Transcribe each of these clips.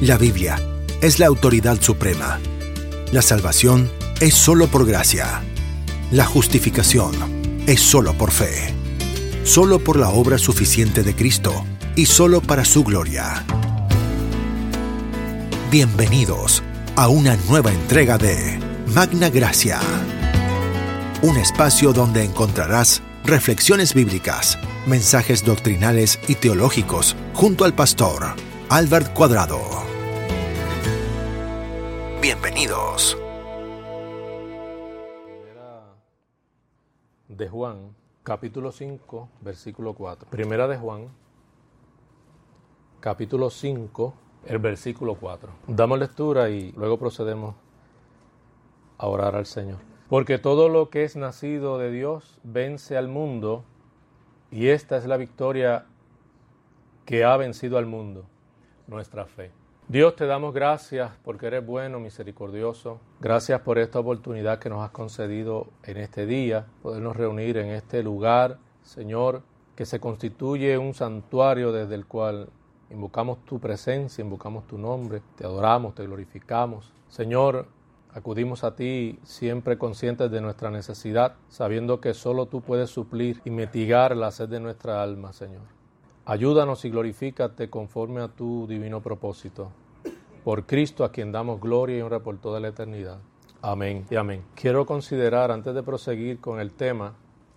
La Biblia es la autoridad suprema. La salvación es solo por gracia. La justificación es solo por fe. Solo por la obra suficiente de Cristo y solo para su gloria. Bienvenidos a una nueva entrega de Magna Gracia. Un espacio donde encontrarás reflexiones bíblicas, mensajes doctrinales y teológicos junto al pastor Albert Cuadrado. Bienvenidos. De Juan, capítulo 5, versículo 4. Primera de Juan, capítulo 5, el versículo 4. Damos lectura y luego procedemos a orar al Señor. Porque todo lo que es nacido de Dios vence al mundo y esta es la victoria que ha vencido al mundo, nuestra fe. Dios te damos gracias porque eres bueno, misericordioso. Gracias por esta oportunidad que nos has concedido en este día, podernos reunir en este lugar, Señor, que se constituye un santuario desde el cual invocamos tu presencia, invocamos tu nombre, te adoramos, te glorificamos. Señor, acudimos a ti siempre conscientes de nuestra necesidad, sabiendo que solo tú puedes suplir y mitigar la sed de nuestra alma, Señor. Ayúdanos y glorifícate conforme a tu divino propósito. Por Cristo a quien damos gloria y honra por toda la eternidad. Amén y amén. Quiero considerar, antes de proseguir con el tema,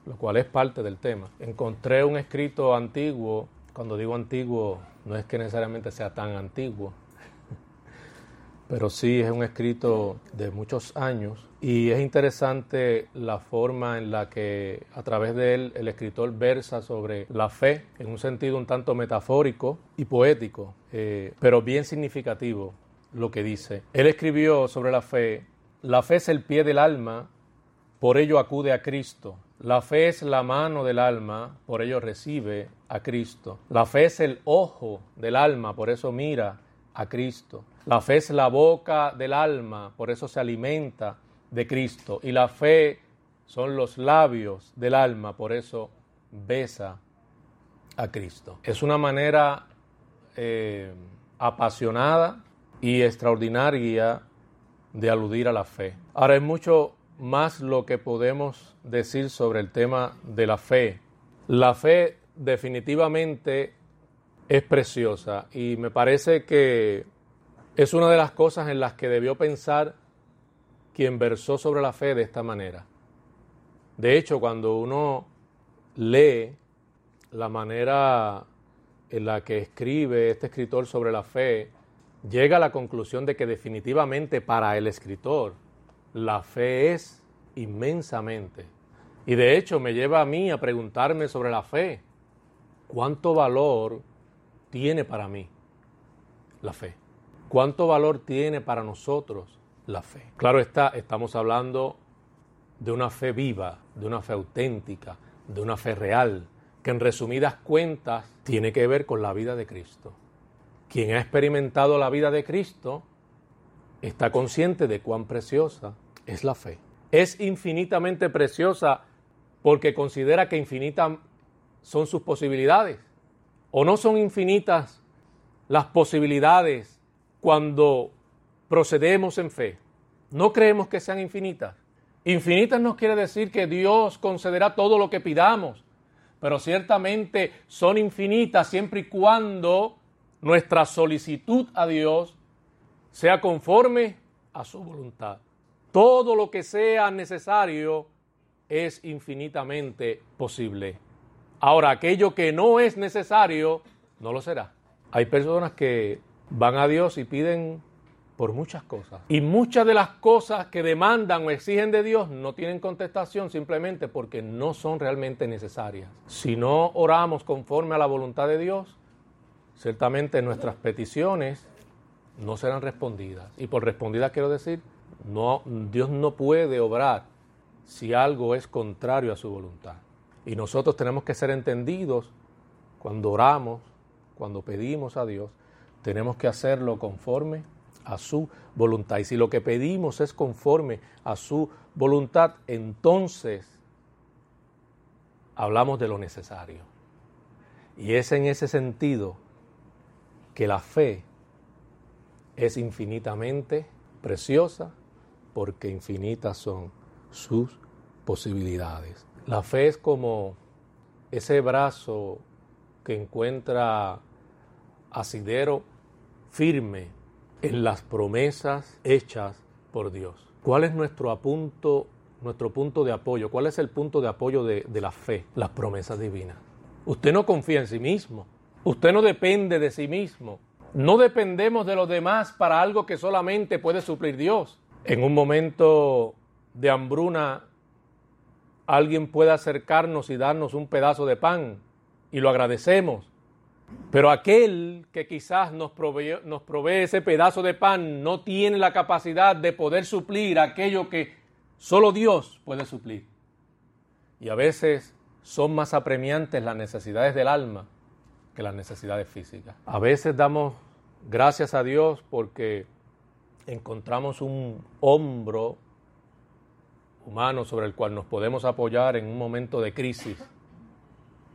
lo cual es parte del tema, encontré un escrito antiguo, cuando digo antiguo, no es que necesariamente sea tan antiguo, pero sí es un escrito de muchos años y es interesante la forma en la que a través de él el escritor versa sobre la fe en un sentido un tanto metafórico y poético, eh, pero bien significativo lo que dice. Él escribió sobre la fe, la fe es el pie del alma, por ello acude a Cristo. La fe es la mano del alma, por ello recibe a Cristo. La fe es el ojo del alma, por eso mira a Cristo. La fe es la boca del alma, por eso se alimenta de Cristo. Y la fe son los labios del alma, por eso besa a Cristo. Es una manera eh, apasionada y extraordinaria de aludir a la fe. Ahora es mucho más lo que podemos decir sobre el tema de la fe. La fe definitivamente es preciosa y me parece que es una de las cosas en las que debió pensar quien versó sobre la fe de esta manera. De hecho, cuando uno lee la manera en la que escribe este escritor sobre la fe, llega a la conclusión de que definitivamente para el escritor la fe es inmensamente. Y de hecho me lleva a mí a preguntarme sobre la fe. ¿Cuánto valor tiene para mí la fe? ¿Cuánto valor tiene para nosotros la fe? Claro está, estamos hablando de una fe viva, de una fe auténtica, de una fe real, que en resumidas cuentas tiene que ver con la vida de Cristo. Quien ha experimentado la vida de Cristo está consciente de cuán preciosa es la fe. Es infinitamente preciosa porque considera que infinitas son sus posibilidades. O no son infinitas las posibilidades cuando procedemos en fe. No creemos que sean infinitas. Infinitas nos quiere decir que Dios concederá todo lo que pidamos, pero ciertamente son infinitas siempre y cuando nuestra solicitud a Dios sea conforme a su voluntad. Todo lo que sea necesario es infinitamente posible. Ahora, aquello que no es necesario, no lo será. Hay personas que van a Dios y piden por muchas cosas. Y muchas de las cosas que demandan o exigen de Dios no tienen contestación simplemente porque no son realmente necesarias. Si no oramos conforme a la voluntad de Dios, ciertamente nuestras peticiones no serán respondidas. Y por respondidas quiero decir, no, Dios no puede obrar si algo es contrario a su voluntad. Y nosotros tenemos que ser entendidos cuando oramos, cuando pedimos a Dios, tenemos que hacerlo conforme a su voluntad. Y si lo que pedimos es conforme a su voluntad, entonces hablamos de lo necesario. Y es en ese sentido que la fe es infinitamente preciosa porque infinitas son sus posibilidades. La fe es como ese brazo que encuentra asidero firme en las promesas hechas por Dios. ¿Cuál es nuestro punto, nuestro punto de apoyo? ¿Cuál es el punto de apoyo de, de la fe? Las promesas divinas. Usted no confía en sí mismo. Usted no depende de sí mismo. No dependemos de los demás para algo que solamente puede suplir Dios. En un momento de hambruna, alguien puede acercarnos y darnos un pedazo de pan y lo agradecemos. Pero aquel que quizás nos provee, ese pedazo de pan no tiene la capacidad de poder suplir aquello que solo Dios puede suplir. Y a veces son más apremiantes las necesidades del alma que las necesidades físicas. A veces damos gracias a Dios porque encontramos un hombro humano sobre el cual nos podemos apoyar en un momento de crisis.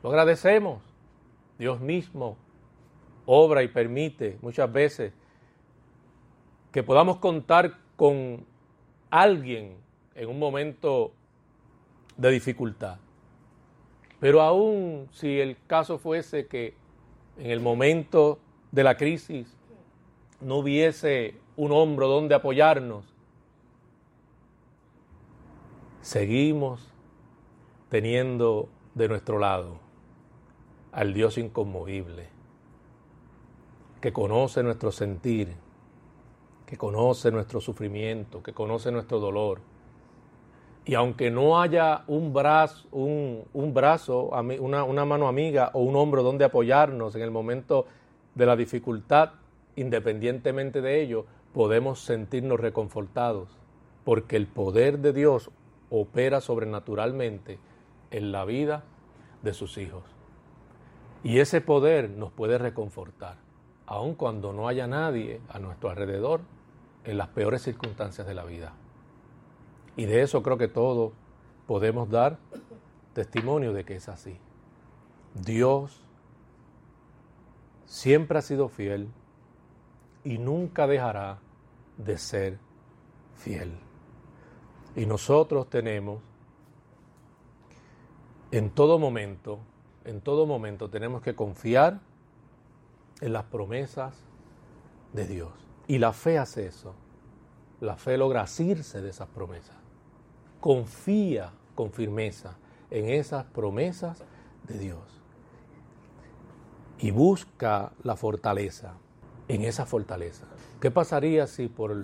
Lo agradecemos. Dios mismo obra y permite muchas veces que podamos contar con alguien en un momento de dificultad. Pero aún si el caso fuese que en el momento de la crisis no hubiese un hombro donde apoyarnos, seguimos teniendo de nuestro lado al Dios inconmovible, que conoce nuestro sentir, que conoce nuestro sufrimiento, que conoce nuestro dolor. Y aunque no haya un brazo, un, brazo una, una mano amiga o un hombro donde apoyarnos en el momento de la dificultad, independientemente de ello, podemos sentirnos reconfortados, porque el poder de Dios opera sobrenaturalmente en la vida de sus hijos. Y ese poder nos puede reconfortar, aun cuando no haya nadie a nuestro alrededor en las peores circunstancias de la vida. Y de eso creo que todos podemos dar testimonio de que es así. Dios siempre ha sido fiel y nunca dejará de ser fiel. Y nosotros tenemos en todo momento en todo momento tenemos que confiar en las promesas de Dios. Y la fe hace eso. La fe logra asirse de esas promesas. Confía con firmeza en esas promesas de Dios. Y busca la fortaleza en esa fortaleza. ¿Qué pasaría si por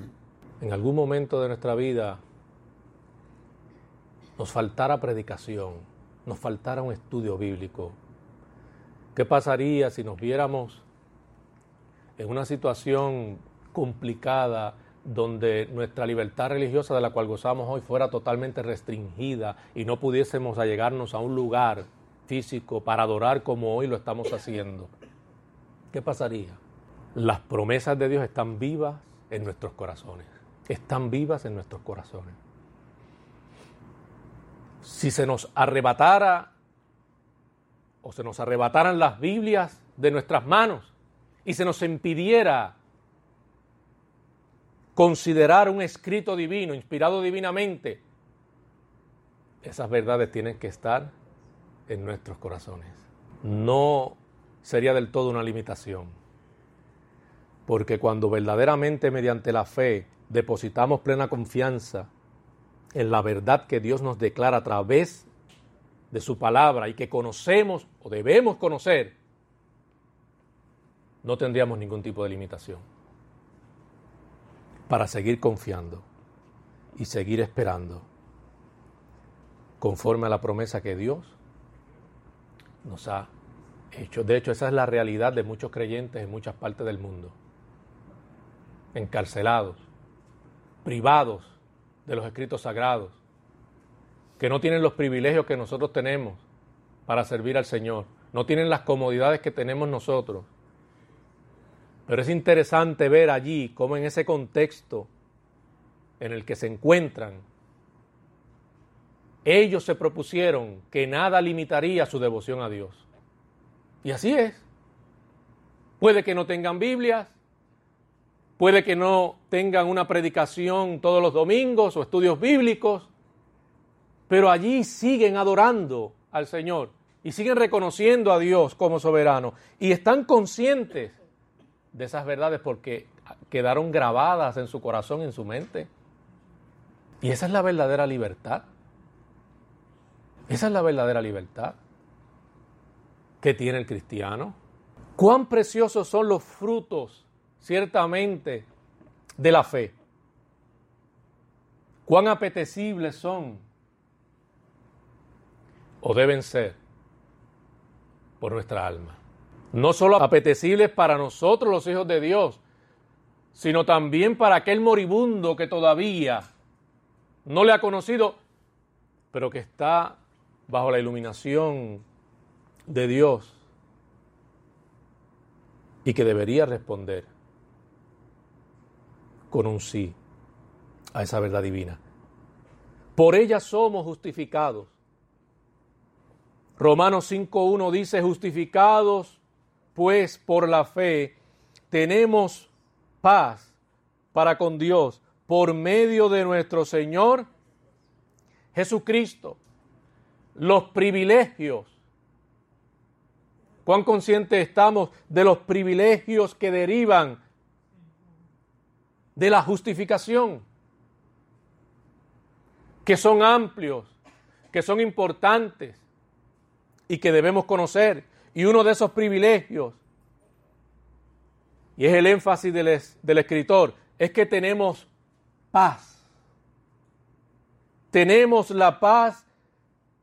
en algún momento de nuestra vida nos faltara predicación? Nos faltara un estudio bíblico? ¿Qué pasaría si nos viéramos en una situación complicada donde nuestra libertad religiosa de la cual gozamos hoy fuera totalmente restringida y no pudiésemos allegarnos a un lugar físico para adorar como hoy lo estamos haciendo? ¿Qué pasaría? Las promesas de Dios están vivas en nuestros corazones. Están vivas en nuestros corazones si se nos arrebatara o se nos arrebataran las Biblias de nuestras manos y se nos impidiera considerar un escrito divino, inspirado divinamente, esas verdades tienen que estar en nuestros corazones. No sería del todo una limitación, porque cuando verdaderamente mediante la fe depositamos plena confianza en la verdad que Dios nos declara a través de su palabra y que conocemos o debemos conocer, no tendríamos ningún tipo de limitación para seguir confiando y seguir esperando conforme a la promesa que Dios nos ha hecho. De hecho, esa es la realidad de muchos creyentes en muchas partes del mundo. Encarcelados, privados de los escritos sagrados, que no tienen los privilegios que nosotros tenemos para servir al Señor, no tienen las comodidades que tenemos nosotros. Pero es interesante ver allí cómo en ese contexto en el que se encuentran, ellos se propusieron que nada limitaría su devoción a Dios. Y así es. Puede que no tengan Biblias, puede que no tengan una predicación todos los domingos o estudios bíblicos, pero allí siguen adorando al Señor y siguen reconociendo a Dios como soberano y están conscientes de esas verdades porque quedaron grabadas en su corazón, en su mente. Y esa es la verdadera libertad. Esa es la verdadera libertad que tiene el cristiano. Cuán preciosos son los frutos, ciertamente, de la fe. Cuán apetecibles son o deben ser por nuestra alma. No solo apetecibles para nosotros los hijos de Dios, sino también para aquel moribundo que todavía no le ha conocido, pero que está bajo la iluminación de Dios y que debería responder con un sí a esa verdad divina. Por ella somos justificados Romanos 5.1 dice, justificados pues por la fe, tenemos paz para con Dios por medio de nuestro Señor Jesucristo. Los privilegios. ¿Cuán conscientes estamos de los privilegios que derivan de la justificación? Que son amplios, que son importantes y que debemos conocer. Y uno de esos privilegios, y es el énfasis del, del escritor, es que tenemos paz. Tenemos la paz,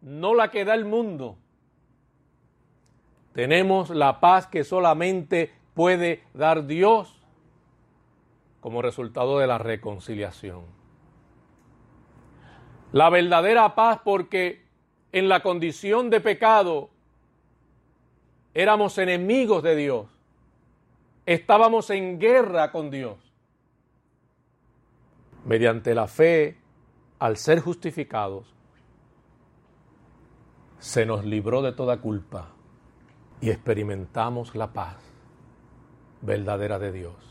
no la que da el mundo. Tenemos la paz que solamente puede dar Dios como resultado de la reconciliación. La verdadera paz porque en la condición de pecado, éramos enemigos de Dios. Estábamos en guerra con Dios. Mediante la fe, al ser justificados, se nos libró de toda culpa y experimentamos la paz verdadera de Dios.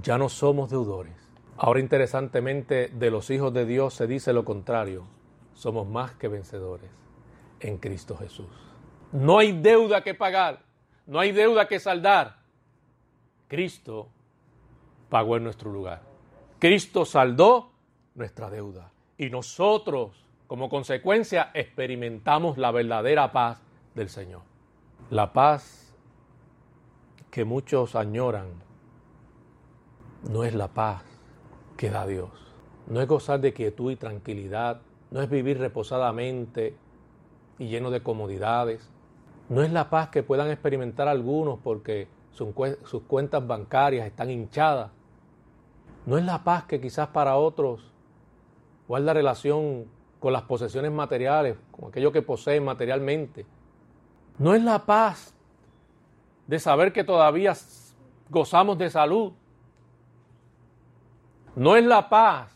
Ya no somos deudores. Ahora interesantemente de los hijos de Dios se dice lo contrario. Somos más que vencedores en Cristo Jesús. No hay deuda que pagar, no hay deuda que saldar. Cristo pagó en nuestro lugar. Cristo saldó nuestra deuda. Y nosotros, como consecuencia, experimentamos la verdadera paz del Señor. La paz que muchos añoran no es la paz que da Dios. No es gozar de quietud y tranquilidad, no es vivir reposadamente y lleno de comodidades. No es la paz que puedan experimentar algunos porque sus cuentas bancarias están hinchadas. No es la paz que quizás para otros guarda relación con las posesiones materiales, con aquello que poseen materialmente. No es la paz de saber que todavía gozamos de salud. No es la paz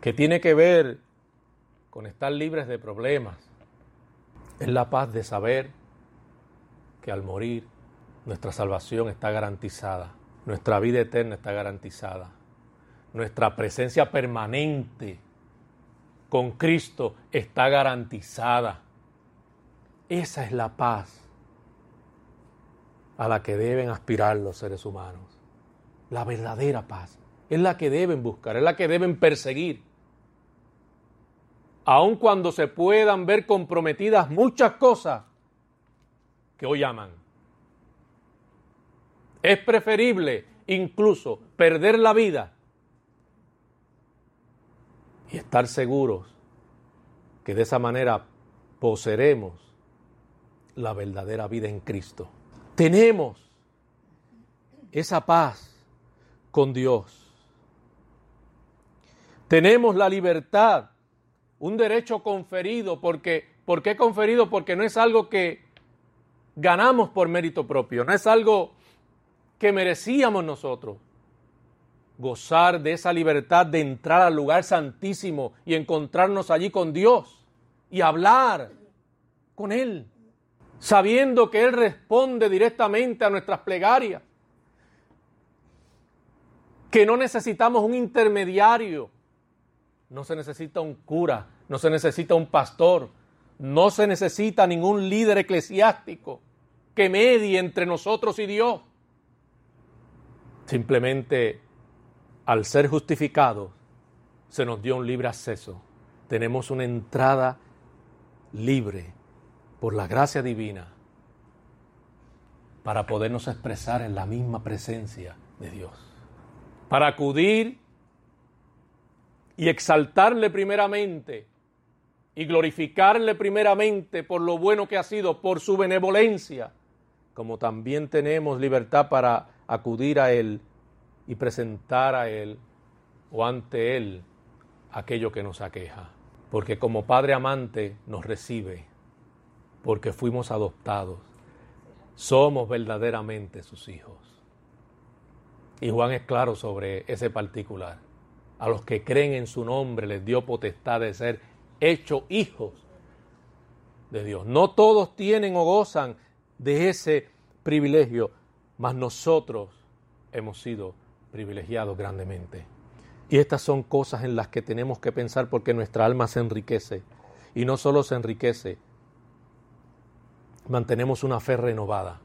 que tiene que ver con estar libres de problemas. Es la paz de saber que al morir nuestra salvación está garantizada, nuestra vida eterna está garantizada, nuestra presencia permanente con Cristo está garantizada. Esa es la paz a la que deben aspirar los seres humanos. La verdadera paz. Es la que deben buscar, es la que deben perseguir aun cuando se puedan ver comprometidas muchas cosas que hoy aman. Es preferible incluso perder la vida y estar seguros que de esa manera poseeremos la verdadera vida en Cristo. Tenemos esa paz con Dios. Tenemos la libertad un derecho conferido, porque, ¿por qué conferido? Porque no es algo que ganamos por mérito propio, no es algo que merecíamos nosotros. Gozar de esa libertad de entrar al lugar santísimo y encontrarnos allí con Dios y hablar con Él, sabiendo que Él responde directamente a nuestras plegarias. Que no necesitamos un intermediario. No se necesita un cura, no se necesita un pastor, no se necesita ningún líder eclesiástico que medie entre nosotros y Dios. Simplemente al ser justificados se nos dio un libre acceso. Tenemos una entrada libre por la gracia divina para podernos expresar en la misma presencia de Dios. Para acudir y exaltarle primeramente y glorificarle primeramente por lo bueno que ha sido, por su benevolencia, como también tenemos libertad para acudir a Él y presentar a Él o ante Él aquello que nos aqueja. Porque como Padre amante nos recibe, porque fuimos adoptados, somos verdaderamente sus hijos. Y Juan es claro sobre ese particular. A los que creen en su nombre les dio potestad de ser hechos hijos de Dios. No todos tienen o gozan de ese privilegio, mas nosotros hemos sido privilegiados grandemente. Y estas son cosas en las que tenemos que pensar porque nuestra alma se enriquece. Y no solo se enriquece, mantenemos una fe renovada.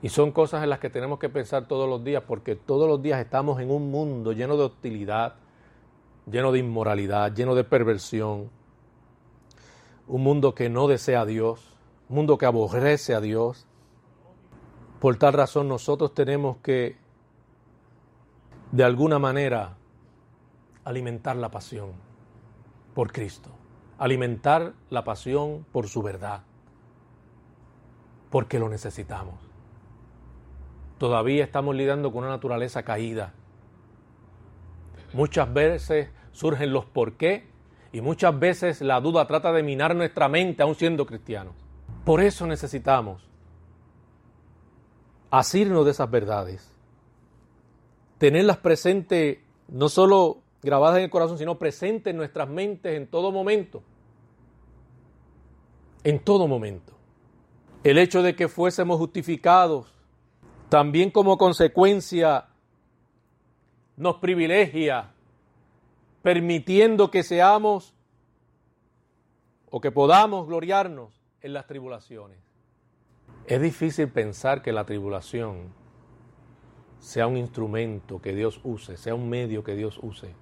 Y son cosas en las que tenemos que pensar todos los días porque todos los días estamos en un mundo lleno de hostilidad, lleno de inmoralidad, lleno de perversión. Un mundo que no desea a Dios, un mundo que aborrece a Dios. Por tal razón nosotros tenemos que, de alguna manera, alimentar la pasión por Cristo, alimentar la pasión por su verdad, porque lo necesitamos. Todavía estamos lidiando con una naturaleza caída. Muchas veces surgen los por qué y muchas veces la duda trata de minar nuestra mente aún siendo cristianos. Por eso necesitamos asirnos de esas verdades, tenerlas presentes no solo grabadas en el corazón, sino presentes en nuestras mentes en todo momento. En todo momento. El hecho de que fuésemos justificados también como consecuencia nos privilegia, permitiendo que seamos o que podamos gloriarnos en las tribulaciones. Es difícil pensar que la tribulación sea un instrumento que Dios use, sea un medio que Dios use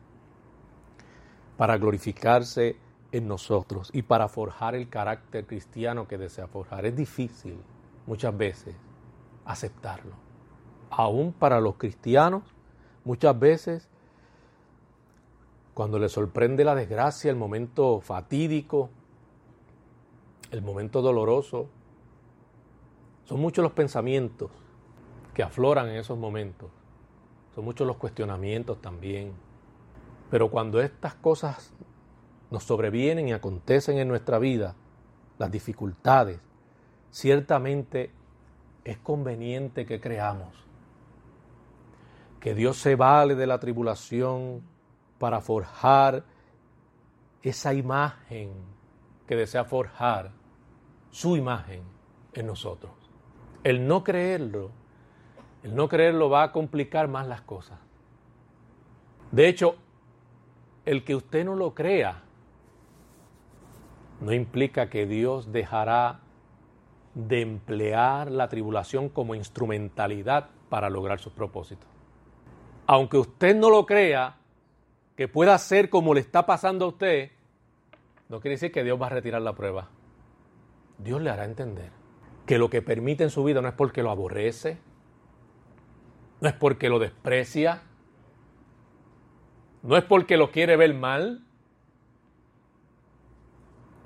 para glorificarse en nosotros y para forjar el carácter cristiano que desea forjar. Es difícil muchas veces aceptarlo. Aún para los cristianos, muchas veces, cuando les sorprende la desgracia, el momento fatídico, el momento doloroso, son muchos los pensamientos que afloran en esos momentos. Son muchos los cuestionamientos también. Pero cuando estas cosas nos sobrevienen y acontecen en nuestra vida, las dificultades, ciertamente es conveniente que creamos que Dios se vale de la tribulación para forjar esa imagen que desea forjar, su imagen en nosotros. El no creerlo, el no creerlo va a complicar más las cosas. De hecho, el que usted no lo crea no implica que Dios dejará de emplear la tribulación como instrumentalidad para lograr sus propósitos. Aunque usted no lo crea, que pueda ser como le está pasando a usted, no quiere decir que Dios va a retirar la prueba. Dios le hará entender que lo que permite en su vida no es porque lo aborrece, no es porque lo desprecia, no es porque lo quiere ver mal,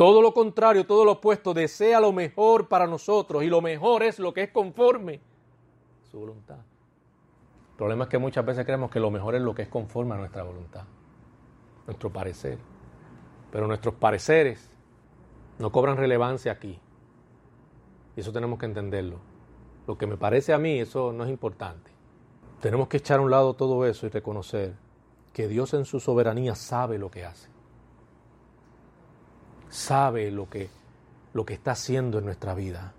todo lo contrario, todo lo opuesto, desea lo mejor para nosotros y lo mejor es lo que es conforme a su voluntad. El problema es que muchas veces creemos que lo mejor es lo que es conforme a nuestra voluntad, nuestro parecer. Pero nuestros pareceres no cobran relevancia aquí. Y eso tenemos que entenderlo. Lo que me parece a mí, eso no es importante. Tenemos que echar a un lado todo eso y reconocer que Dios en su soberanía sabe lo que hace sabe lo que, lo que está haciendo en nuestra vida.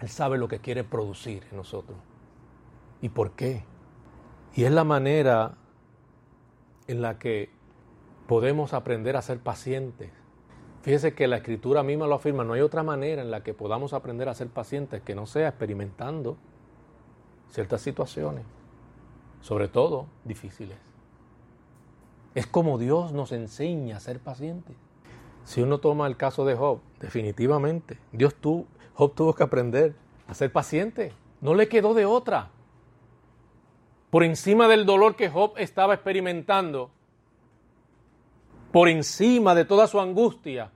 Él sabe lo que quiere producir en nosotros. ¿Y por qué? Y es la manera en la que podemos aprender a ser pacientes. Fíjese que la escritura misma lo afirma, no hay otra manera en la que podamos aprender a ser pacientes que no sea experimentando ciertas situaciones, sobre todo difíciles. Es como Dios nos enseña a ser pacientes. Si uno toma el caso de Job, definitivamente, Dios tuvo, Job tuvo que aprender a ser paciente. No le quedó de otra. Por encima del dolor que Job estaba experimentando, por encima de toda su angustia,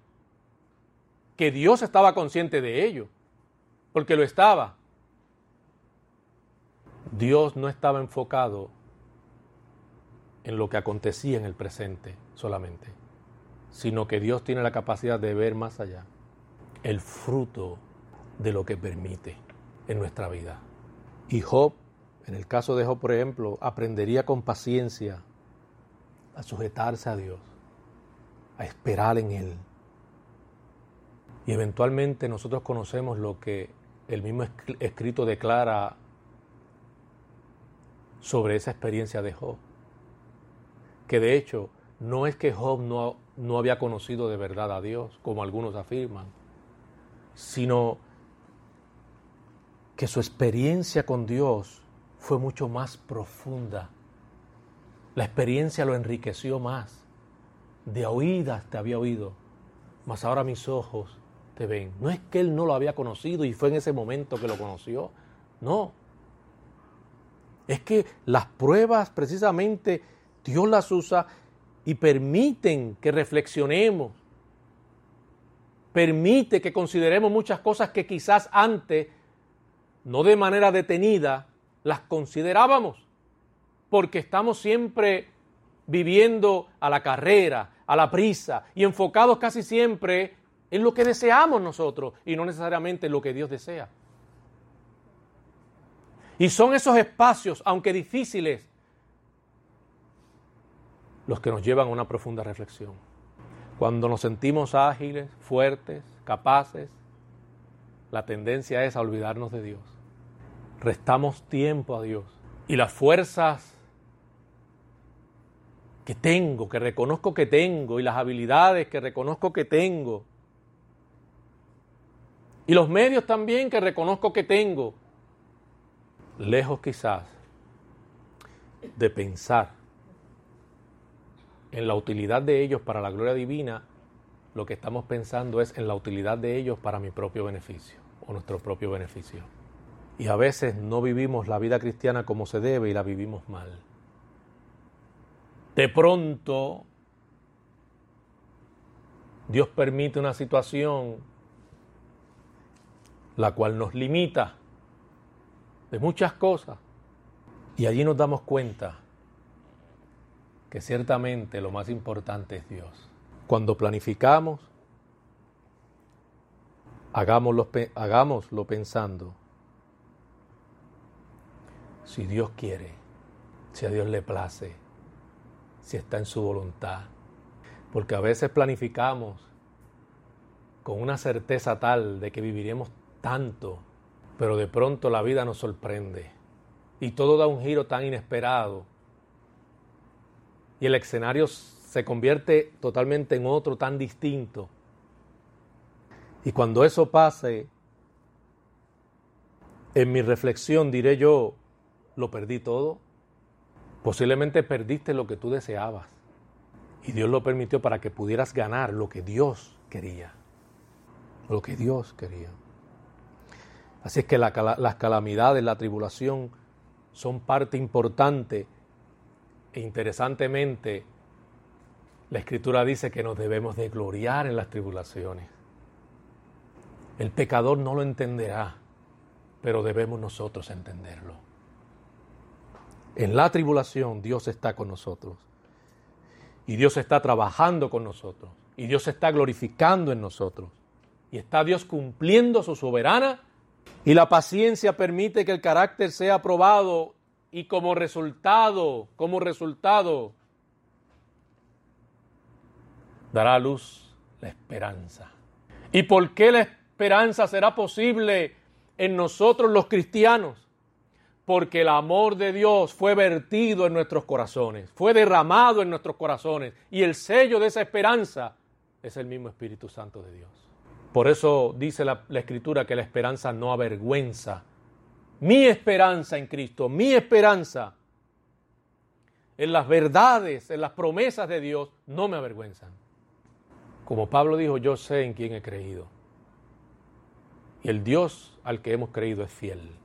que Dios estaba consciente de ello, porque lo estaba. Dios no estaba enfocado en lo que acontecía en el presente solamente, sino que Dios tiene la capacidad de ver más allá el fruto de lo que permite en nuestra vida. Y Job, en el caso de Job, por ejemplo, aprendería con paciencia a sujetarse a Dios, a esperar en Él. Y eventualmente nosotros conocemos lo que el mismo escrito declara sobre esa experiencia de Job. Que de hecho no es que Job no, no había conocido de verdad a Dios, como algunos afirman, sino que su experiencia con Dios fue mucho más profunda. La experiencia lo enriqueció más. De oídas te había oído, mas ahora mis ojos te ven. No es que él no lo había conocido y fue en ese momento que lo conoció. No, es que las pruebas precisamente Dios las usa y permiten que reflexionemos. Permite que consideremos muchas cosas que quizás antes, no de manera detenida, las considerábamos. Porque estamos siempre viviendo a la carrera, a la prisa y enfocados casi siempre en lo que deseamos nosotros y no necesariamente en lo que Dios desea. Y son esos espacios, aunque difíciles, los que nos llevan a una profunda reflexión. Cuando nos sentimos ágiles, fuertes, capaces, la tendencia es a olvidarnos de Dios. Restamos tiempo a Dios. Y las fuerzas que tengo, que reconozco que tengo, y las habilidades que reconozco que tengo, y los medios también que reconozco que tengo, lejos quizás de pensar en la utilidad de ellos para la gloria divina, lo que estamos pensando es en la utilidad de ellos para mi propio beneficio o nuestro propio beneficio. Y a veces no vivimos la vida cristiana como se debe y la vivimos mal. De pronto, Dios permite una situación la cual nos limita de muchas cosas. Y allí nos damos cuenta que ciertamente lo más importante es Dios. Cuando planificamos, hagámoslo, hagámoslo pensando, si Dios quiere, si a Dios le place, si está en su voluntad. Porque a veces planificamos con una certeza tal de que viviremos tanto pero de pronto la vida nos sorprende y todo da un giro tan inesperado el escenario se convierte totalmente en otro tan distinto. Y cuando eso pase, en mi reflexión diré yo, lo perdí todo. Posiblemente perdiste lo que tú deseabas. Y Dios lo permitió para que pudieras ganar lo que Dios quería. Lo que Dios quería. Así es que las calamidades, la tribulación son parte importante e interesantemente la escritura dice que nos debemos de gloriar en las tribulaciones. El pecador no lo entenderá, pero debemos nosotros entenderlo. En la tribulación Dios está con nosotros. Y Dios está trabajando con nosotros. Y Dios está glorificando en nosotros. Y está Dios cumpliendo su soberana y la paciencia permite que el carácter sea probado y como resultado, como resultado, dará a luz la esperanza. ¿Y por qué la esperanza será posible en nosotros los cristianos? porque el amor de Dios fue vertido en nuestros corazones, fue derramado en nuestros corazones y el sello de esa esperanza es el mismo Espíritu Santo de Dios. Por eso dice la, la, Escritura que la esperanza no avergüenza. Mi esperanza en Cristo, mi esperanza en las verdades, en las promesas de Dios, no me avergüenzan. Como Pablo dijo, yo sé en quién he creído. Y el Dios al que hemos creído es fiel.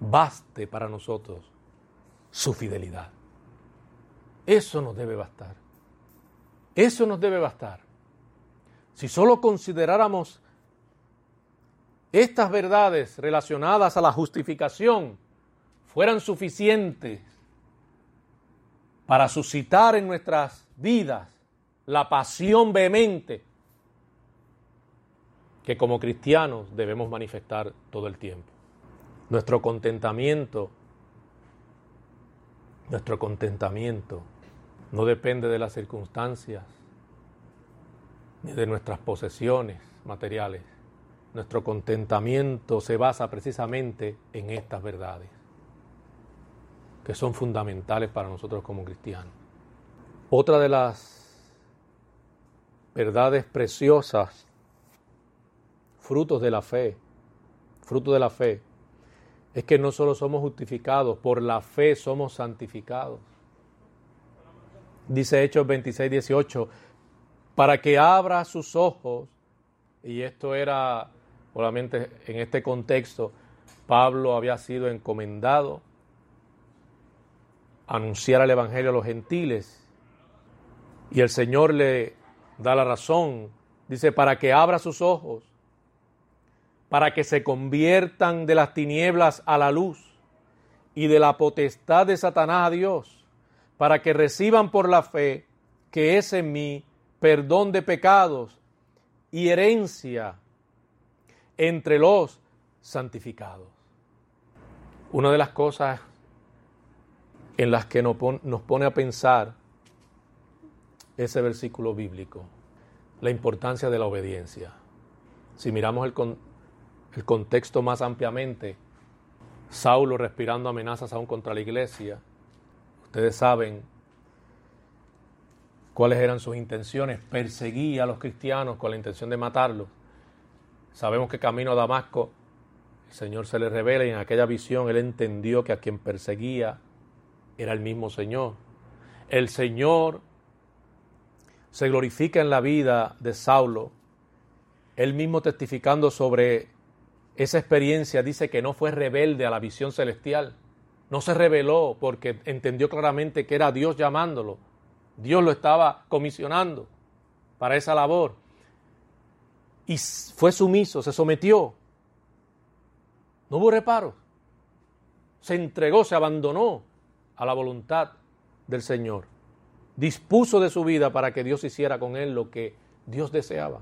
Baste para nosotros su fidelidad. Eso nos debe bastar. Eso nos debe bastar. Si solo consideráramos estas verdades relacionadas a la justificación fueran suficientes para suscitar en nuestras vidas la pasión vehemente que como cristianos debemos manifestar todo el tiempo. Nuestro contentamiento, nuestro contentamiento no depende de las circunstancias ni de nuestras posesiones materiales. Nuestro contentamiento se basa precisamente en estas verdades, que son fundamentales para nosotros como cristianos. Otra de las verdades preciosas, frutos de la fe, fruto de la fe, es que no solo somos justificados, por la fe somos santificados. Dice Hechos 26, 18, para que abra sus ojos, y esto era, obviamente en este contexto, Pablo había sido encomendado a anunciar el Evangelio a los gentiles, y el Señor le da la razón, dice, para que abra sus ojos, para que se conviertan de las tinieblas a la luz y de la potestad de Satanás a Dios para que reciban por la fe que es en mí perdón de pecados y herencia entre los santificados. Una de las cosas en las que nos pone a pensar ese versículo bíblico, la importancia de la obediencia. Si miramos el, contexto más ampliamente, Saulo respirando amenazas aún contra la iglesia, Ustedes saben cuáles eran sus intenciones. Perseguía a los cristianos con la intención de matarlos. Sabemos que camino a Damasco, el Señor se le revela y en aquella visión él entendió que a quien perseguía era el mismo Señor. El Señor se glorifica en la vida de Saulo. Él mismo testificando sobre esa experiencia dice que no fue rebelde a la visión celestial no se reveló porque entendió claramente que era Dios llamándolo. Dios lo estaba comisionando para esa labor. Y fue sumiso, se sometió. No hubo reparo. Se entregó, se abandonó a la voluntad del Señor. Dispuso de su vida para que Dios hiciera con él lo que Dios deseaba.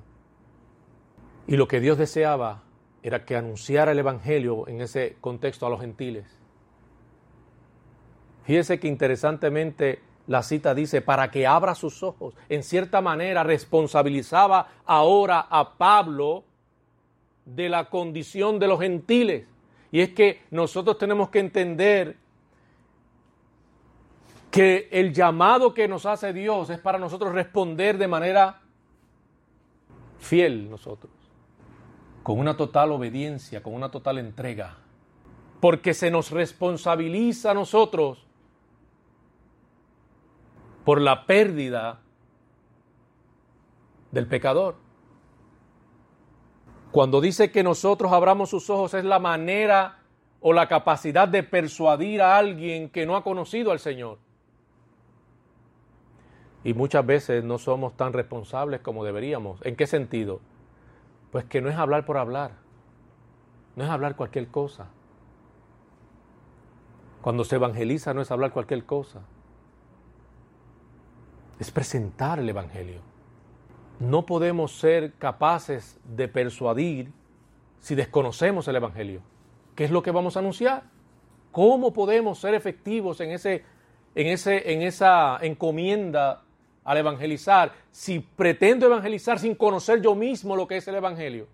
Y lo que Dios deseaba era que anunciara el Evangelio en ese contexto a los gentiles Fíjese que interesantemente la cita dice, para que abra sus ojos. En cierta manera responsabilizaba ahora a Pablo de la condición de los gentiles. Y es que nosotros tenemos que entender que el llamado que nos hace Dios es para nosotros responder de manera fiel nosotros, con una total obediencia, con una total entrega, porque se nos responsabiliza a nosotros por la pérdida del pecador. Cuando dice que nosotros abramos sus ojos es la manera o la capacidad de persuadir a alguien que no ha conocido al Señor. Y muchas veces no somos tan responsables como deberíamos. ¿En qué sentido? Pues que no es hablar por hablar, no es hablar cualquier cosa. Cuando se evangeliza no es hablar cualquier cosa es presentar el Evangelio. No podemos ser capaces de persuadir si desconocemos el Evangelio. ¿Qué es lo que vamos a anunciar? ¿Cómo podemos ser efectivos en, ese, en, ese, en esa encomienda al evangelizar si pretendo evangelizar sin conocer yo mismo lo que es el Evangelio?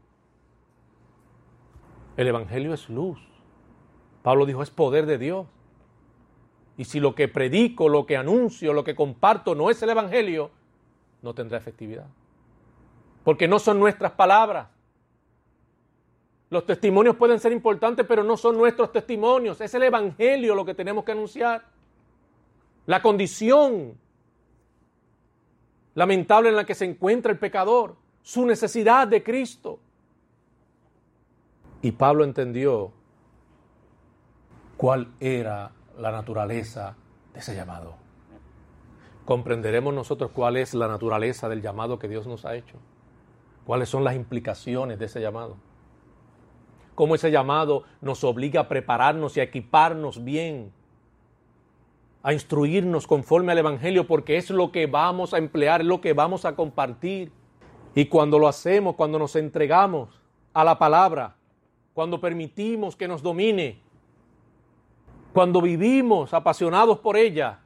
El Evangelio es luz. Pablo dijo, es poder de Dios. Y si lo que predico, lo que anuncio, lo que comparto no es el Evangelio, no tendrá efectividad. Porque no son nuestras palabras. Los testimonios pueden ser importantes, pero no son nuestros testimonios. Es el Evangelio lo que tenemos que anunciar. La condición lamentable en la que se encuentra el pecador, su necesidad de Cristo. Y Pablo entendió cuál era la naturaleza de ese llamado. Comprenderemos nosotros cuál es la naturaleza del llamado que Dios nos ha hecho. Cuáles son las implicaciones de ese llamado. Cómo ese llamado nos obliga a prepararnos y a equiparnos bien. A instruirnos conforme al Evangelio porque es lo que vamos a emplear, es lo que vamos a compartir. Y cuando lo hacemos, cuando nos entregamos a la palabra, cuando permitimos que nos domine, cuando vivimos apasionados por ella,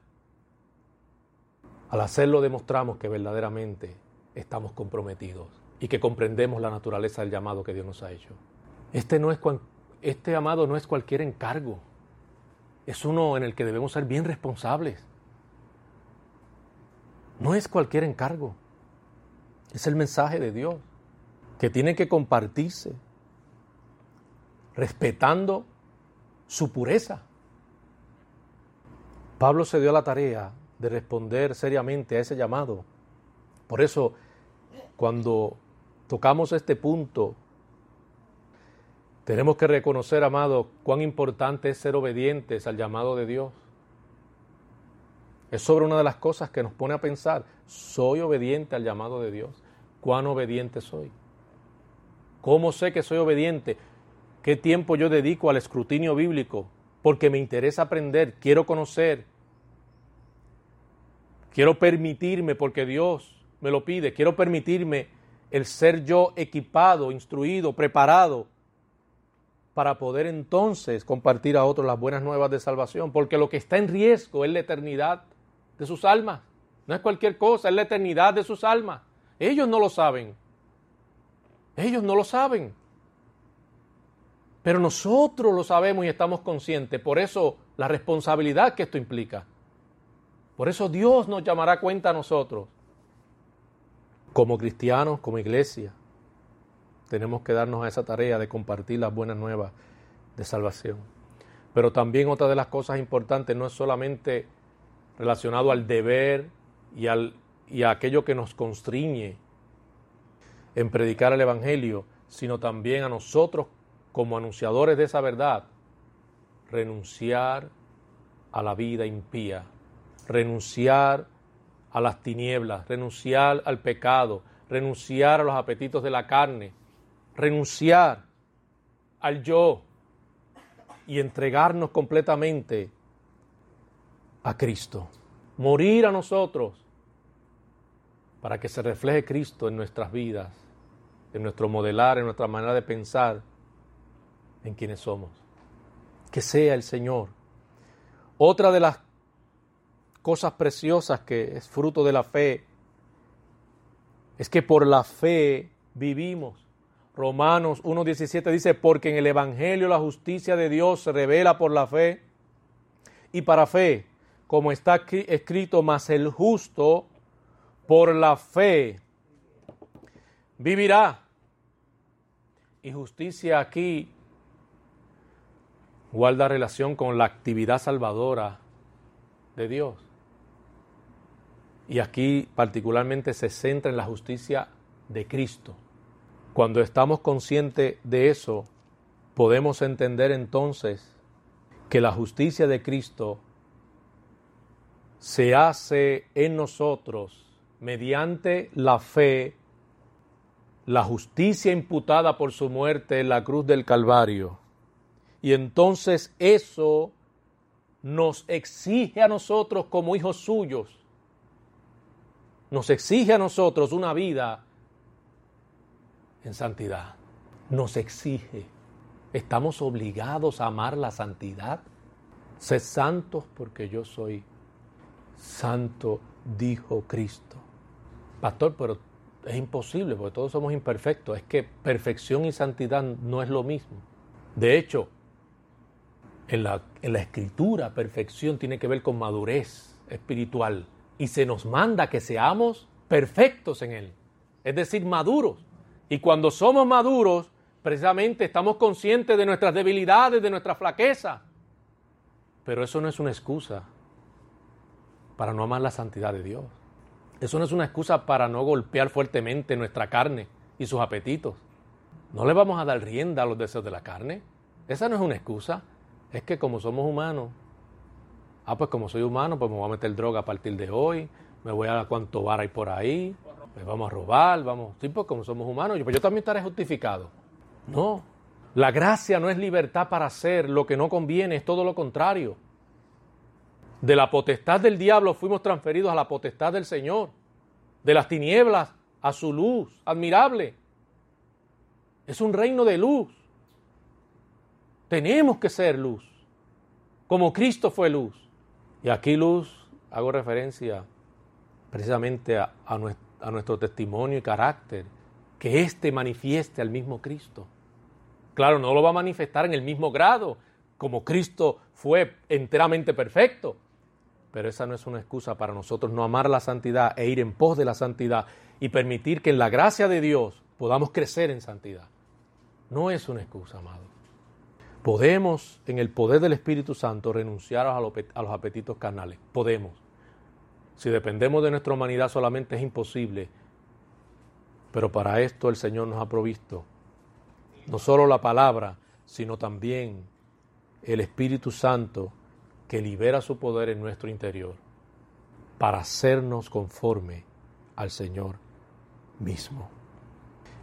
al hacerlo demostramos que verdaderamente estamos comprometidos y que comprendemos la naturaleza del llamado que Dios nos ha hecho. Este, no es, este amado no es cualquier encargo, es uno en el que debemos ser bien responsables. No es cualquier encargo, es el mensaje de Dios que tiene que compartirse respetando su pureza. Pablo se dio a la tarea de responder seriamente a ese llamado. Por eso, cuando tocamos este punto, tenemos que reconocer, amado, cuán importante es ser obedientes al llamado de Dios. Es sobre una de las cosas que nos pone a pensar, ¿soy obediente al llamado de Dios? ¿Cuán obediente soy? ¿Cómo sé que soy obediente? ¿Qué tiempo yo dedico al escrutinio bíblico? Porque me interesa aprender, quiero conocer, Quiero permitirme, porque Dios me lo pide, quiero permitirme el ser yo equipado, instruido, preparado para poder entonces compartir a otros las buenas nuevas de salvación, porque lo que está en riesgo es la eternidad de sus almas. No es cualquier cosa, es la eternidad de sus almas. Ellos no lo saben. Ellos no lo saben. Pero nosotros lo sabemos y estamos conscientes. Por eso la responsabilidad que esto implica. Por eso Dios nos llamará cuenta a nosotros. Como cristianos, como iglesia, tenemos que darnos a esa tarea de compartir las buenas nuevas de salvación. Pero también otra de las cosas importantes no es solamente relacionado al deber y, al, y a aquello que nos constriñe en predicar el Evangelio, sino también a nosotros como anunciadores de esa verdad, renunciar a la vida impía renunciar a las tinieblas, renunciar al pecado, renunciar a los apetitos de la carne, renunciar al yo y entregarnos completamente a Cristo. Morir a nosotros para que se refleje Cristo en nuestras vidas, en nuestro modelar, en nuestra manera de pensar, en quienes somos. Que sea el Señor. Otra de las cosas preciosas que es fruto de la fe, es que por la fe vivimos. Romanos 1.17 dice, porque en el Evangelio la justicia de Dios se revela por la fe y para fe, como está escrito, más el justo por la fe vivirá. Y justicia aquí guarda relación con la actividad salvadora de Dios. Y aquí particularmente se centra en la justicia de Cristo. Cuando estamos conscientes de eso, podemos entender entonces que la justicia de Cristo se hace en nosotros mediante la fe, la justicia imputada por su muerte en la cruz del Calvario. Y entonces eso nos exige a nosotros como hijos suyos nos exige a nosotros una vida en santidad. Nos exige. Estamos obligados a amar la santidad. Sed santos porque yo soy santo, dijo Cristo. Pastor, pero es imposible porque todos somos imperfectos. Es que perfección y santidad no es lo mismo. De hecho, En la, en la escritura, perfección tiene que ver con madurez espiritual y se nos manda que seamos perfectos en Él, es decir, maduros. Y cuando somos maduros, precisamente estamos conscientes de nuestras debilidades, de nuestra flaqueza. Pero eso no es una excusa para no amar la santidad de Dios. Eso no es una excusa para no golpear fuertemente nuestra carne y sus apetitos. No le vamos a dar rienda a los deseos de la carne. Esa no es una excusa. Es que como somos humanos, ah, pues como soy humano, pues me voy a meter droga a partir de hoy, me voy a cuánto bar hay por ahí, me vamos a robar, vamos, sí, pues como somos humanos, yo, pues yo también estaré justificado. No, la gracia no es libertad para hacer lo que no conviene, es todo lo contrario. De la potestad del diablo fuimos transferidos a la potestad del Señor, de las tinieblas a su luz, admirable. Es un reino de luz. Tenemos que ser luz, como Cristo fue luz. Y aquí luz, hago referencia precisamente a, a nuestro testimonio y carácter, que éste manifieste al mismo Cristo. Claro, no lo va a manifestar en el mismo grado, como Cristo fue enteramente perfecto. Pero esa no es una excusa para nosotros no amar la santidad e ir en pos de la santidad y permitir que en la gracia de Dios podamos crecer en santidad. No es una excusa, amado. Podemos, en el poder del Espíritu Santo, renunciar a los apetitos carnales. Podemos. Si dependemos de nuestra humanidad solamente es imposible. Pero para esto el Señor nos ha provisto no solo la palabra, sino también el Espíritu Santo que libera su poder en nuestro interior para hacernos conforme al Señor mismo.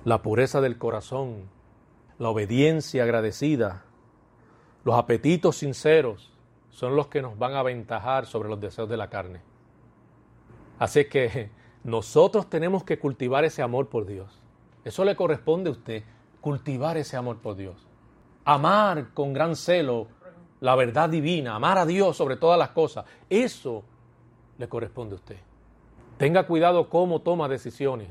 La pureza del corazón, la obediencia agradecida, los apetitos sinceros son los que nos van a aventajar sobre los deseos de la carne. Así que nosotros tenemos que cultivar ese amor por Dios. Eso le corresponde a usted cultivar ese amor por Dios. Amar con gran celo la verdad divina, amar a Dios sobre todas las cosas. Eso le corresponde a usted. Tenga cuidado cómo toma decisiones.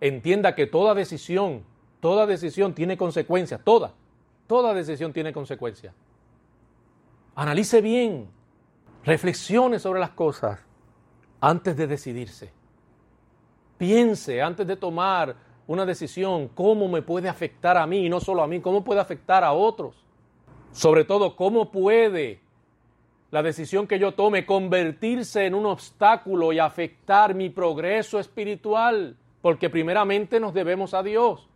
Entienda que toda decisión, toda decisión tiene consecuencias, toda, toda decisión tiene consecuencias. Analice bien, reflexione sobre las cosas antes de decidirse. Piense antes de tomar una decisión, cómo me puede afectar a mí y no solo a mí, cómo puede afectar a otros. Sobre todo, cómo puede la decisión que yo tome convertirse en un obstáculo y afectar mi progreso espiritual, porque primeramente nos debemos a Dios.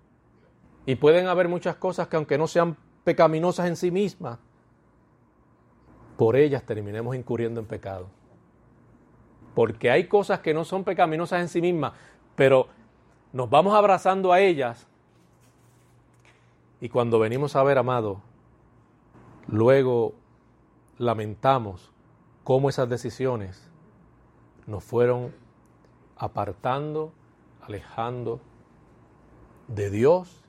Y pueden haber muchas cosas que aunque no sean pecaminosas en sí mismas, por ellas terminemos incurriendo en pecado. Porque hay cosas que no son pecaminosas en sí mismas, pero nos vamos abrazando a ellas y cuando venimos a ver, amado, luego lamentamos cómo esas decisiones nos fueron apartando, alejando de Dios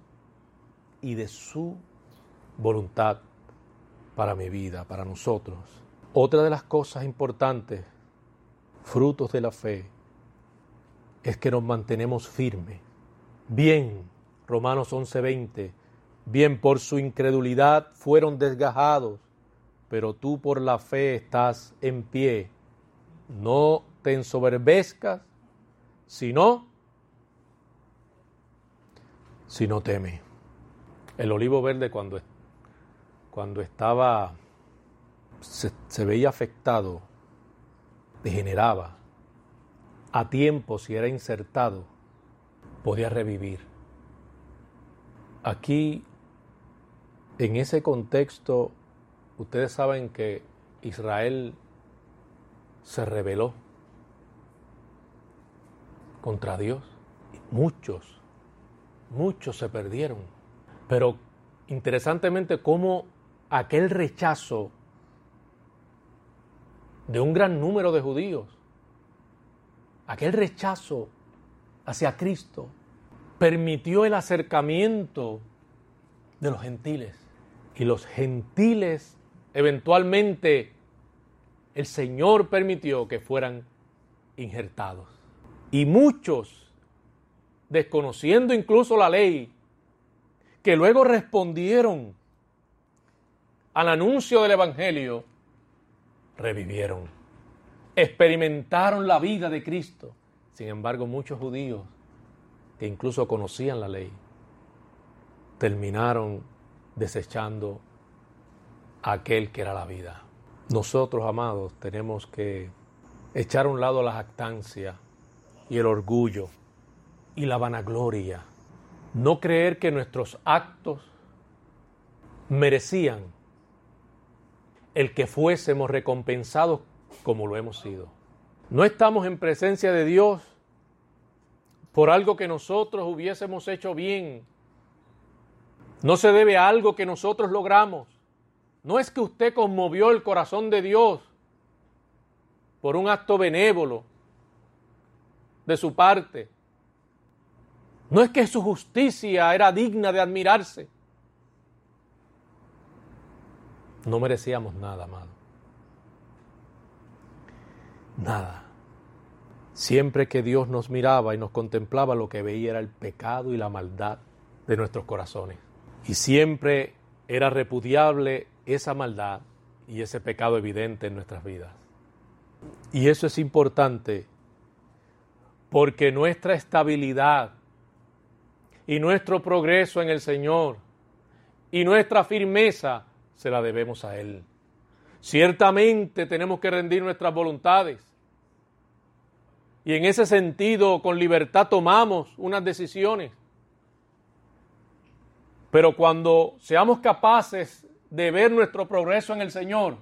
y de su voluntad para mi vida, para nosotros. Otra de las cosas importantes, frutos de la fe, es que nos mantenemos firmes. Bien, Romanos 11:20, bien por su incredulidad fueron desgajados, pero tú por la fe estás en pie. No te ensoberbezcas, sino, no teme. El olivo verde cuando, cuando estaba, se, veía afectado, degeneraba, a tiempo, si era insertado, podía revivir. Aquí, en ese contexto, ustedes saben que Israel se rebeló contra Dios. Muchos, muchos se perdieron. Pero interesantemente, cómo aquel rechazo de un gran número de judíos aquel rechazo hacia Cristo permitió el acercamiento de los gentiles. Y los gentiles eventualmente el Señor permitió que fueran injertados. Y muchos, desconociendo incluso la ley, que luego respondieron al anuncio del Evangelio, revivieron, experimentaron la vida de Cristo. Sin embargo, muchos judíos que incluso conocían la ley, terminaron desechando aquel que era la vida. Nosotros, amados, tenemos que echar a un lado la jactancia y el orgullo y la vanagloria. No creer que nuestros actos merecían el que fuésemos recompensados como lo hemos sido. No estamos en presencia de Dios por algo que nosotros hubiésemos hecho bien. No se debe a algo que nosotros logramos. No es que usted conmovió el corazón de Dios por un acto benévolo de su parte. No es que su justicia era digna de admirarse. No merecíamos nada, amado. Nada. Siempre que Dios nos miraba y nos contemplaba, lo que veía era el pecado y la maldad de nuestros corazones. Y siempre era repudiable esa maldad y ese pecado evidente en nuestras vidas. Y eso es importante porque nuestra estabilidad y nuestro progreso en el Señor y nuestra firmeza se la debemos a Él. Ciertamente tenemos que rendir nuestras voluntades y en ese sentido con libertad tomamos unas decisiones. Pero cuando seamos capaces de ver nuestro progreso en el Señor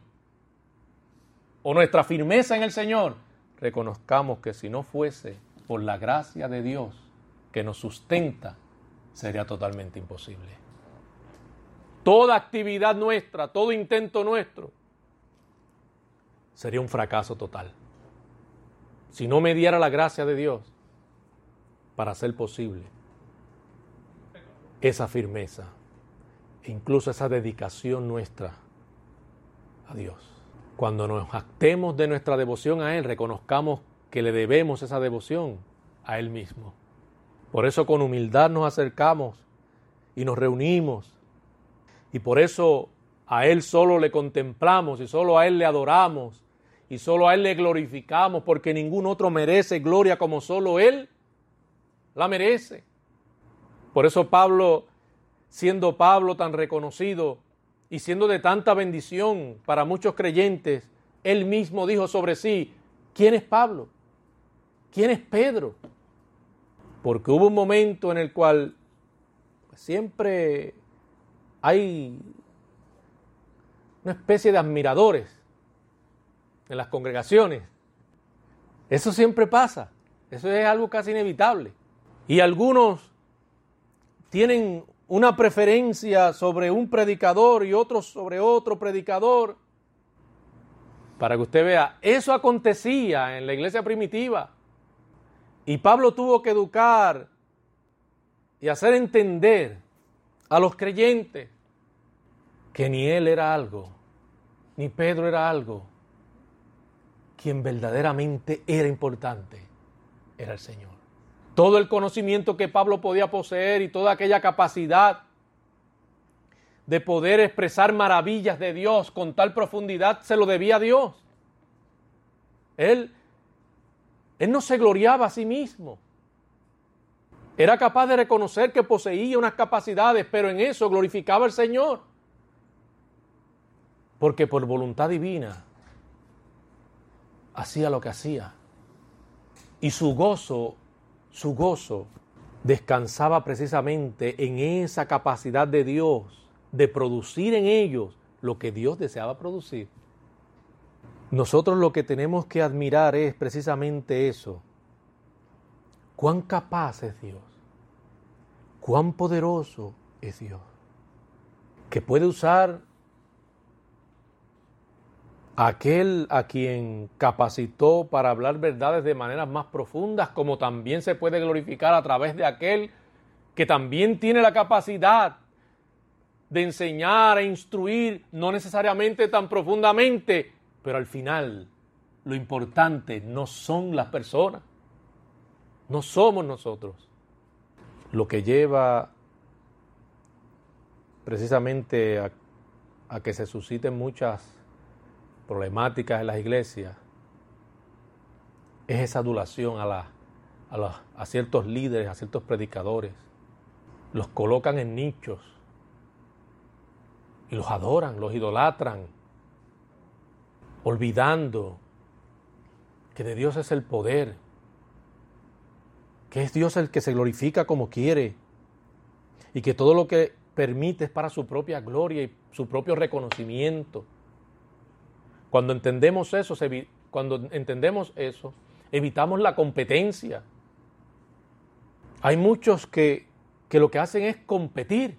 o nuestra firmeza en el Señor, reconozcamos que si no fuese por la gracia de Dios que nos sustenta, sería totalmente imposible. Toda actividad nuestra, todo intento nuestro, sería un fracaso total si no me diera la gracia de Dios para hacer posible esa firmeza, e incluso esa dedicación nuestra a Dios. Cuando nos actemos de nuestra devoción a Él, reconozcamos que le debemos esa devoción a Él mismo. Por eso con humildad nos acercamos y nos reunimos. Y por eso a Él solo le contemplamos y solo a Él le adoramos y solo a Él le glorificamos porque ningún otro merece gloria como solo Él la merece. Por eso Pablo, siendo Pablo tan reconocido y siendo de tanta bendición para muchos creyentes, él mismo dijo sobre sí, ¿quién es Pablo? ¿Quién es Pedro? Porque hubo un momento en el cual siempre hay una especie de admiradores en las congregaciones. Eso siempre pasa. Eso es algo casi inevitable. Y algunos tienen una preferencia sobre un predicador y otros sobre otro predicador. Para que usted vea, eso acontecía en la iglesia primitiva. Y Pablo tuvo que educar y hacer entender a los creyentes que ni él era algo, ni Pedro era algo, quien verdaderamente era importante era el Señor. Todo el conocimiento que Pablo podía poseer y toda aquella capacidad de poder expresar maravillas de Dios con tal profundidad se lo debía a Dios. Él, él no se gloriaba a sí mismo. Era capaz de reconocer que poseía unas capacidades, pero en eso glorificaba al Señor. Porque por voluntad divina hacía lo que hacía. Y su gozo, su gozo, descansaba precisamente en esa capacidad de Dios de producir en ellos lo que Dios deseaba producir. Nosotros lo que tenemos que admirar es precisamente eso. Cuán capaz es Dios. Cuán poderoso es Dios. Que puede usar aquel a quien capacitó para hablar verdades de maneras más profundas, como también se puede glorificar a través de aquel que también tiene la capacidad de enseñar e instruir, no necesariamente tan profundamente, pero al final lo importante no son las personas, no somos nosotros. Lo que lleva precisamente a que se susciten muchas problemáticas en las iglesias es esa adulación a, a, a ciertos líderes, a ciertos predicadores. Los colocan en nichos y los adoran, los idolatran, olvidando que de Dios es el poder, que es Dios el que se glorifica como quiere y que todo lo que permite es para su propia gloria y su propio reconocimiento. Cuando entendemos eso, cuando entendemos eso, evitamos la competencia. Hay muchos que, que lo que hacen es competir.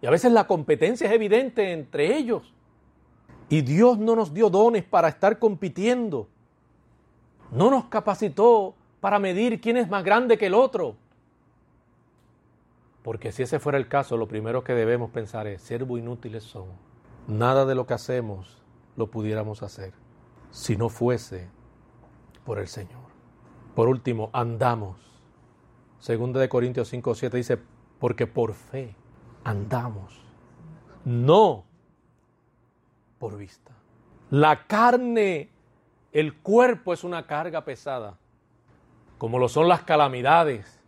Y a veces la competencia es evidente entre ellos. Y Dios no nos dio dones para estar compitiendo. No nos capacitó para medir quién es más grande que el otro. Porque si ese fuera el caso, lo primero que debemos pensar es, siervo inútiles son. Nada de lo que hacemos lo pudiéramos hacer si no fuese por el Señor. Por último, andamos. Segunda de Corintios 5, 7 dice, porque por fe andamos. No por vista. La carne, el cuerpo es una carga pesada, como lo son las calamidades,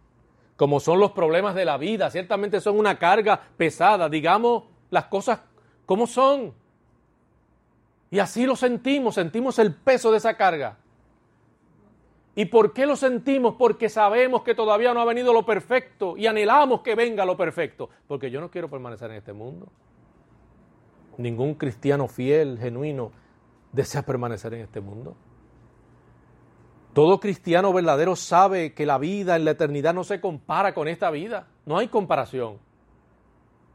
como son los problemas de la vida, ciertamente son una carga pesada, digamos las cosas como son. Y así lo sentimos, sentimos el peso de esa carga. ¿Y por qué lo sentimos? Porque sabemos que todavía no ha venido lo perfecto y anhelamos que venga lo perfecto. Porque yo no quiero permanecer en este mundo. Ningún cristiano fiel, genuino, desea permanecer en este mundo. Todo cristiano verdadero sabe que la vida en la eternidad no se compara con esta vida. No hay comparación.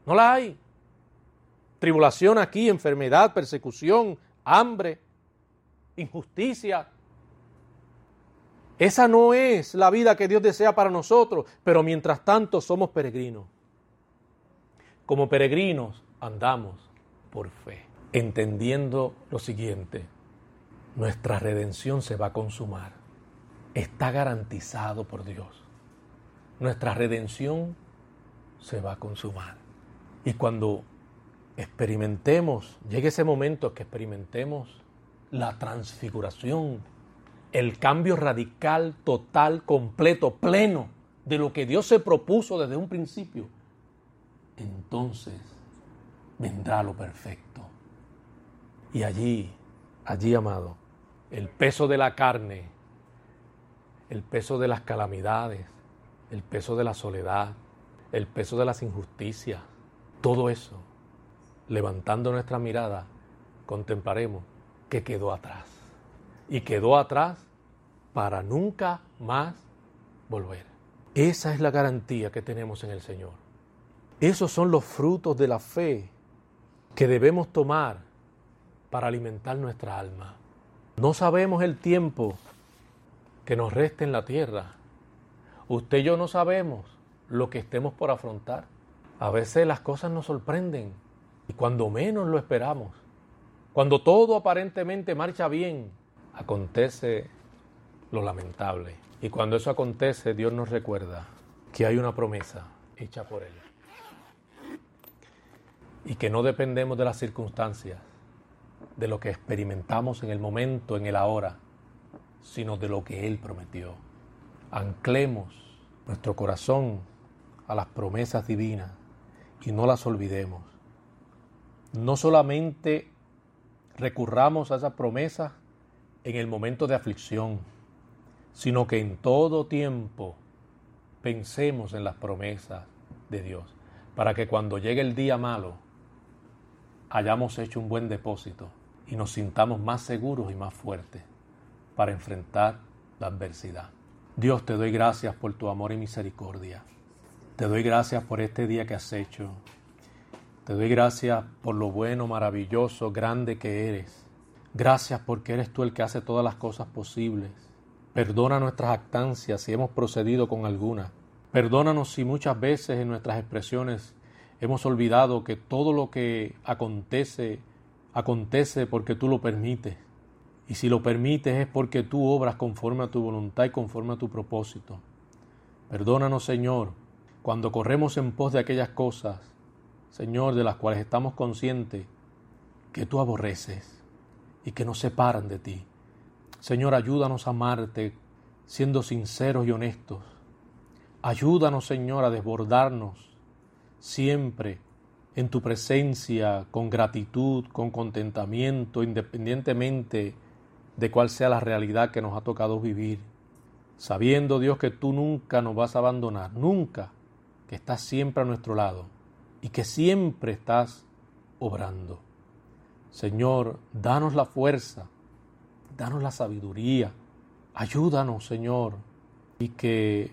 No la hay. Tribulación aquí, enfermedad, persecución, hambre, injusticia. Esa no es la vida que Dios desea para nosotros, pero mientras tanto somos peregrinos. Como peregrinos andamos por fe, entendiendo lo siguiente, nuestra redención se va a consumar está garantizado por Dios. Nuestra redención se va a consumar. Y cuando experimentemos, llegue ese momento que experimentemos la transfiguración, el cambio radical, total, completo, pleno de lo que Dios se propuso desde un principio, entonces vendrá lo perfecto. Y allí, allí, amado, el peso de la carne el peso de las calamidades, el peso de la soledad, el peso de las injusticias, todo eso, levantando nuestra mirada, contemplaremos que quedó atrás. Y quedó atrás para nunca más volver. Esa es la garantía que tenemos en el Señor. Esos son los frutos de la fe que debemos tomar para alimentar nuestra alma. No sabemos el tiempo que nos reste en la tierra. Usted y yo no sabemos lo que estemos por afrontar. A veces las cosas nos sorprenden y cuando menos lo esperamos, cuando todo aparentemente marcha bien, acontece lo lamentable. Y cuando eso acontece, Dios nos recuerda que hay una promesa hecha por Él. Y que no dependemos de las circunstancias, de lo que experimentamos en el momento, en el ahora, sino de lo que Él prometió. Anclemos nuestro corazón a las promesas divinas y no las olvidemos. No solamente recurramos a esas promesas en el momento de aflicción, sino que en todo tiempo pensemos en las promesas de Dios, para que cuando llegue el día malo hayamos hecho un buen depósito y nos sintamos más seguros y más fuertes para enfrentar la adversidad. Dios, te doy gracias por tu amor y misericordia. Te doy gracias por este día que has hecho. Te doy gracias por lo bueno, maravilloso, grande que eres. Gracias porque eres tú el que hace todas las cosas posibles. Perdona nuestras actancias si hemos procedido con alguna. Perdónanos si muchas veces en nuestras expresiones hemos olvidado que todo lo que acontece, acontece porque tú lo permites. Y si lo permites es porque tú obras conforme a tu voluntad y conforme a tu propósito. Perdónanos, Señor, cuando corremos en pos de aquellas cosas Señor, de las cuales estamos conscientes que tú aborreces y que nos separan de ti. Señor, ayúdanos a amarte siendo sinceros y honestos. Ayúdanos, Señor, a desbordarnos siempre en tu presencia con gratitud, con contentamiento, independientemente de cuál sea la realidad que nos ha tocado vivir. Sabiendo, Dios, que tú nunca nos vas a abandonar, nunca, que estás siempre a nuestro lado y que siempre estás obrando. Señor, danos la fuerza, danos la sabiduría, ayúdanos, Señor, y que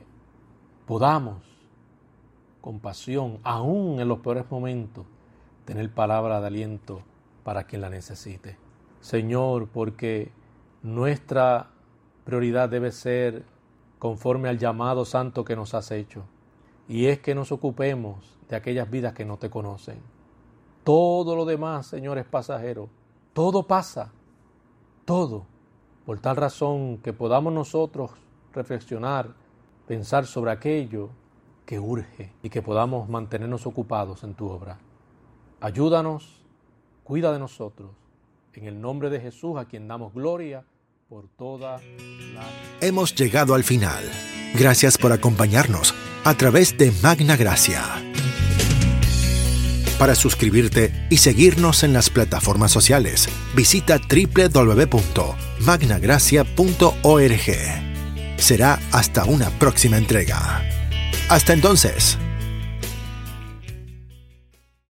podamos, con pasión, aún en los peores momentos, tener palabra de aliento para quien la necesite. Señor, porque nuestra prioridad debe ser conforme al llamado santo que nos has hecho, y es que nos ocupemos de aquellas vidas que no te conocen todo lo demás, Señor, es pasajero. Todo pasa. Todo. Por tal razón que podamos nosotros reflexionar, pensar sobre aquello que urge y que podamos mantenernos ocupados en tu obra. Ayúdanos, cuida de nosotros. En el nombre de Jesús, a quien damos gloria por toda la... Hemos llegado al final. Gracias por acompañarnos a través de Magna Gracia. Para suscribirte y seguirnos en las plataformas sociales, visita www.magnagracia.org. Será hasta una próxima entrega. Hasta entonces.